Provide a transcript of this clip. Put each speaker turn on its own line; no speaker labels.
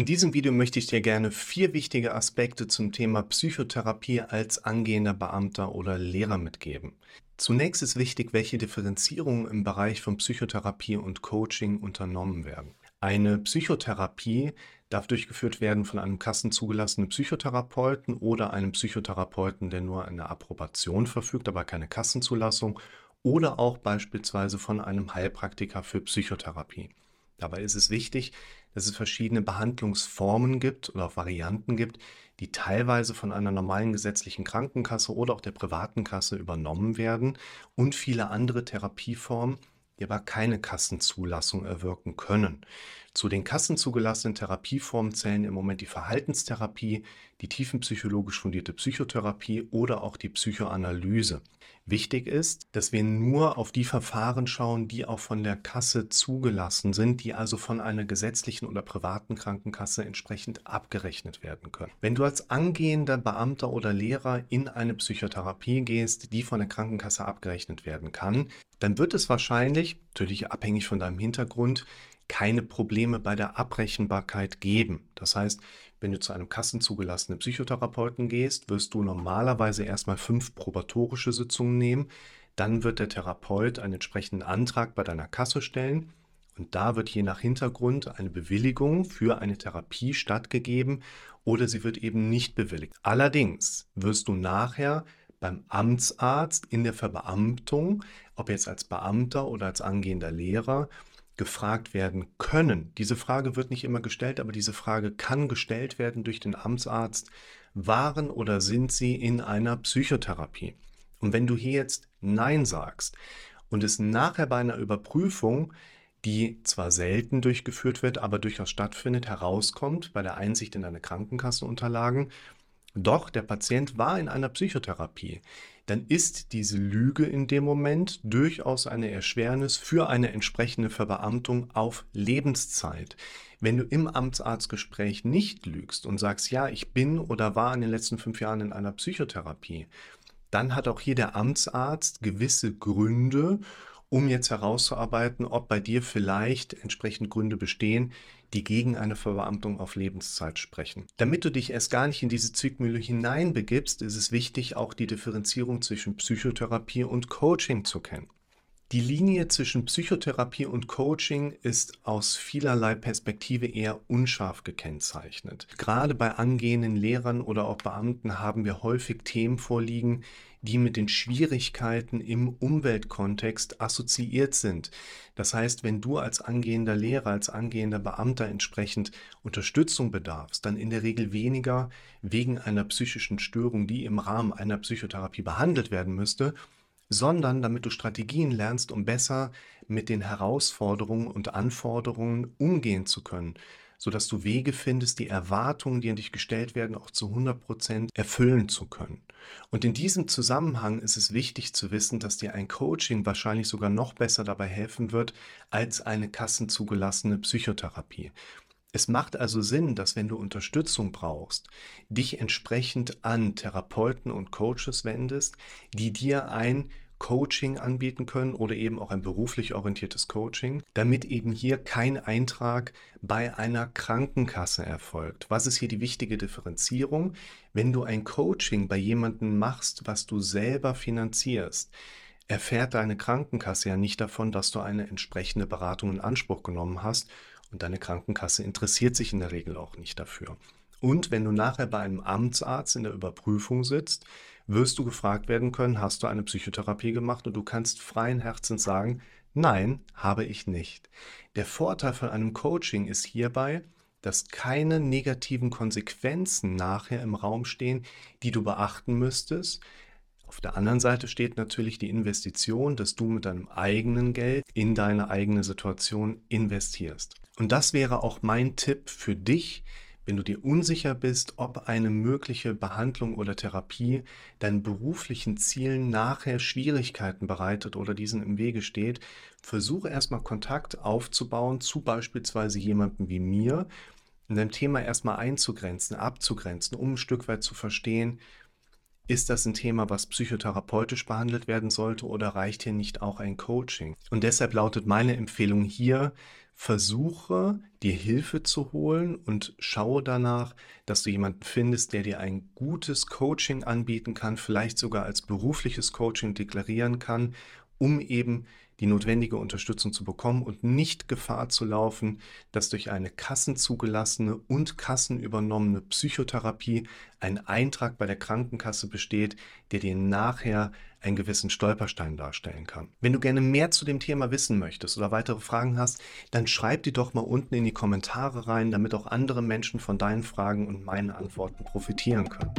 In diesem Video möchte ich dir gerne vier wichtige Aspekte zum Thema Psychotherapie als angehender Beamter oder Lehrer mitgeben. Zunächst ist wichtig, welche Differenzierungen im Bereich von Psychotherapie und Coaching unternommen werden. Eine Psychotherapie darf durchgeführt werden von einem kassenzugelassenen Psychotherapeuten oder einem Psychotherapeuten, der nur eine Approbation verfügt, aber keine Kassenzulassung oder auch beispielsweise von einem Heilpraktiker für Psychotherapie. Dabei ist es wichtig, dass es verschiedene Behandlungsformen gibt oder auch Varianten gibt, die teilweise von einer normalen gesetzlichen Krankenkasse oder auch der privaten Kasse übernommen werden und viele andere Therapieformen, die aber keine Kassenzulassung erwirken können. Zu den kassenzugelassenen Therapieformen zählen im Moment die Verhaltenstherapie, die tiefenpsychologisch fundierte Psychotherapie oder auch die Psychoanalyse. Wichtig ist, dass wir nur auf die Verfahren schauen, die auch von der Kasse zugelassen sind, die also von einer gesetzlichen oder privaten Krankenkasse entsprechend abgerechnet werden können. Wenn du als angehender Beamter oder Lehrer in eine Psychotherapie gehst, die von der Krankenkasse abgerechnet werden kann, dann wird es wahrscheinlich, natürlich abhängig von deinem Hintergrund, keine Probleme bei der Abrechenbarkeit geben. Das heißt, wenn du zu einem kassenzugelassenen Psychotherapeuten gehst, wirst du normalerweise erstmal fünf probatorische Sitzungen nehmen. Dann wird der Therapeut einen entsprechenden Antrag bei deiner Kasse stellen und da wird je nach Hintergrund eine Bewilligung für eine Therapie stattgegeben oder sie wird eben nicht bewilligt. Allerdings wirst du nachher beim Amtsarzt in der Verbeamtung, ob jetzt als Beamter oder als angehender Lehrer, gefragt werden können. Diese Frage wird nicht immer gestellt, aber diese Frage kann gestellt werden durch den Amtsarzt. Waren oder sind Sie in einer Psychotherapie? Und wenn du hier jetzt Nein sagst und es nachher bei einer Überprüfung, die zwar selten durchgeführt wird, aber durchaus stattfindet, herauskommt bei der Einsicht in deine Krankenkassenunterlagen, doch der Patient war in einer Psychotherapie, dann ist diese Lüge in dem Moment durchaus eine Erschwernis für eine entsprechende Verbeamtung auf Lebenszeit. Wenn du im Amtsarztgespräch nicht lügst und sagst, ja, ich bin oder war in den letzten fünf Jahren in einer Psychotherapie, dann hat auch hier der Amtsarzt gewisse Gründe, um jetzt herauszuarbeiten, ob bei dir vielleicht entsprechend Gründe bestehen, die gegen eine Verbeamtung auf Lebenszeit sprechen. Damit du dich erst gar nicht in diese Zwickmühle hineinbegibst, ist es wichtig, auch die Differenzierung zwischen Psychotherapie und Coaching zu kennen. Die Linie zwischen Psychotherapie und Coaching ist aus vielerlei Perspektive eher unscharf gekennzeichnet. Gerade bei angehenden Lehrern oder auch Beamten haben wir häufig Themen vorliegen, die mit den Schwierigkeiten im Umweltkontext assoziiert sind. Das heißt, wenn du als angehender Lehrer, als angehender Beamter entsprechend Unterstützung bedarfst, dann in der Regel weniger wegen einer psychischen Störung, die im Rahmen einer Psychotherapie behandelt werden müsste, sondern damit du Strategien lernst, um besser mit den Herausforderungen und Anforderungen umgehen zu können, sodass du Wege findest, die Erwartungen, die an dich gestellt werden, auch zu 100 Prozent erfüllen zu können. Und in diesem Zusammenhang ist es wichtig zu wissen, dass dir ein Coaching wahrscheinlich sogar noch besser dabei helfen wird als eine kassenzugelassene Psychotherapie. Es macht also Sinn, dass wenn du Unterstützung brauchst, dich entsprechend an Therapeuten und Coaches wendest, die dir ein Coaching anbieten können oder eben auch ein beruflich orientiertes Coaching, damit eben hier kein Eintrag bei einer Krankenkasse erfolgt. Was ist hier die wichtige Differenzierung? Wenn du ein Coaching bei jemandem machst, was du selber finanzierst, erfährt deine Krankenkasse ja nicht davon, dass du eine entsprechende Beratung in Anspruch genommen hast und deine Krankenkasse interessiert sich in der Regel auch nicht dafür. Und wenn du nachher bei einem Amtsarzt in der Überprüfung sitzt, wirst du gefragt werden können, hast du eine Psychotherapie gemacht? Und du kannst freien Herzens sagen, nein, habe ich nicht. Der Vorteil von einem Coaching ist hierbei, dass keine negativen Konsequenzen nachher im Raum stehen, die du beachten müsstest. Auf der anderen Seite steht natürlich die Investition, dass du mit deinem eigenen Geld in deine eigene Situation investierst. Und das wäre auch mein Tipp für dich, wenn du dir unsicher bist, ob eine mögliche Behandlung oder Therapie deinen beruflichen Zielen nachher Schwierigkeiten bereitet oder diesen im Wege steht, versuche erstmal Kontakt aufzubauen zu beispielsweise jemandem wie mir, in deinem Thema erstmal einzugrenzen, abzugrenzen, um ein Stück weit zu verstehen, ist das ein Thema, was psychotherapeutisch behandelt werden sollte oder reicht hier nicht auch ein Coaching? Und deshalb lautet meine Empfehlung hier, versuche, dir Hilfe zu holen und schaue danach, dass du jemanden findest, der dir ein gutes Coaching anbieten kann, vielleicht sogar als berufliches Coaching deklarieren kann, um eben die notwendige Unterstützung zu bekommen und nicht Gefahr zu laufen, dass durch eine kassenzugelassene und kassenübernommene Psychotherapie ein Eintrag bei der Krankenkasse besteht, der dir nachher einen gewissen Stolperstein darstellen kann. Wenn du gerne mehr zu dem Thema wissen möchtest oder weitere Fragen hast, dann schreib die doch mal unten in die Kommentare rein, damit auch andere Menschen von deinen Fragen und meinen Antworten profitieren können.